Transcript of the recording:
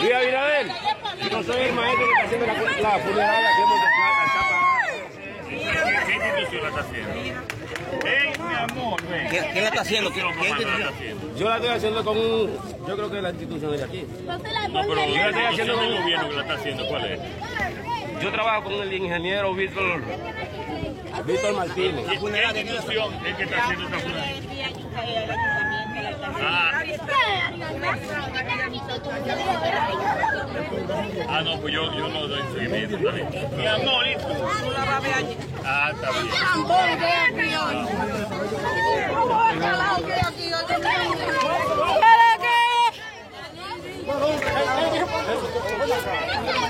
Luis Abinader, yo soy el maestro que está haciendo la, la funeraria Monteplata, en Chapa. ¿Qué institución la está haciendo? ¡Ey, mi amor! ven. ¿Quién, quién la está haciendo? ¿Qué ¿Quién, quién la institución? está haciendo? Yo la estoy haciendo con un, yo creo que la institución es de aquí. No, pero Yo la estoy haciendo el con gobierno que la está haciendo, ¿cuál es? Yo trabajo con el ingeniero Víctor, Víctor Martínez. ¿Qué institución es que está haciendo esta funeraria? Ah, Ah, no, pues yo, yo no doy seguimiento. Mi amor. Ah, está bien. Qué?